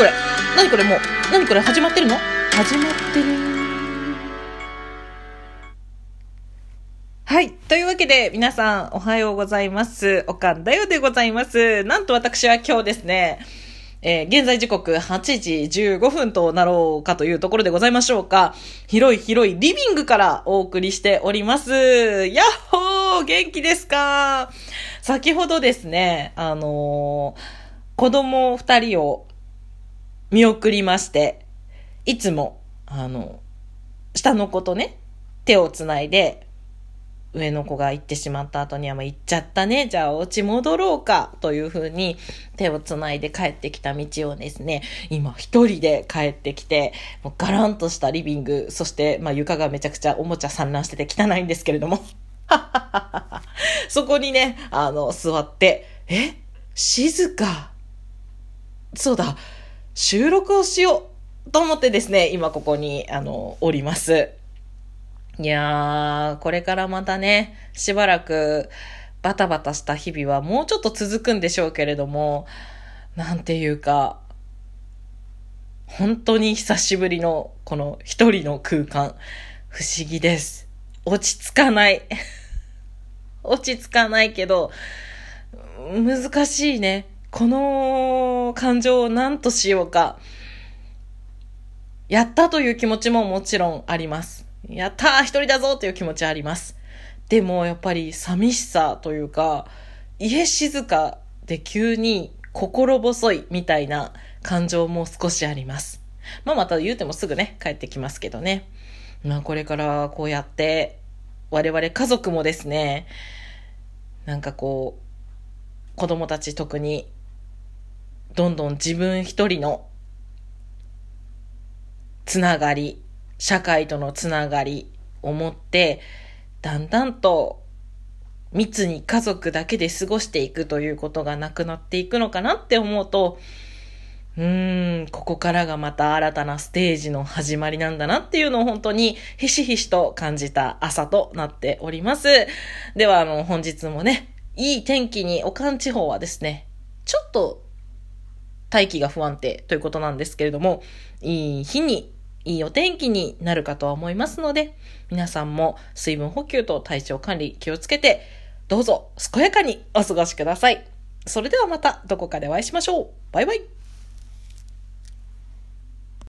これ何これもう、何これ始まってるの？始まってる。はい。というわけで、皆さん、おはようございます。おかんだよでございます。なんと私は今日ですね、えー、現在時刻8時15分となろうかというところでございましょうか。広い広いリビングからお送りしております。やっほー元気ですか？先ほどですね、あのー、子供二人を見送りまして、いつも、あの、下の子とね、手をつないで、上の子が行ってしまった後には、もう行っちゃったね。じゃあお家戻ろうか。というふうに手をつないで帰ってきた道をですね、今一人で帰ってきて、もうガランとしたリビング、そしてまあ床がめちゃくちゃおもちゃ散乱してて汚いんですけれども。そこにね、あの、座って、え静か。そうだ。収録をしようと思ってですね、今ここに、あの、おります。いやー、これからまたね、しばらくバタバタした日々はもうちょっと続くんでしょうけれども、なんていうか、本当に久しぶりのこの一人の空間、不思議です。落ち着かない。落ち着かないけど、難しいね。この感情を何としようか。やったという気持ちももちろんあります。やった一人だぞという気持ちあります。でもやっぱり寂しさというか、家静かで急に心細いみたいな感情も少しあります。まあまた言うてもすぐね、帰ってきますけどね。まあこれからこうやって我々家族もですね、なんかこう、子供たち特にどんどん自分一人のつながり、社会とのつながりを持って、だんだんと密に家族だけで過ごしていくということがなくなっていくのかなって思うと、うーん、ここからがまた新たなステージの始まりなんだなっていうのを本当にひしひしと感じた朝となっております。では、あの、本日もね、いい天気に、岡地方はですね、ちょっと大気が不安定ということなんですけれども、いい日に、いいお天気になるかとは思いますので、皆さんも水分補給と体調管理気をつけて、どうぞ健やかにお過ごしください。それではまたどこかでお会いしましょう。バイバイ。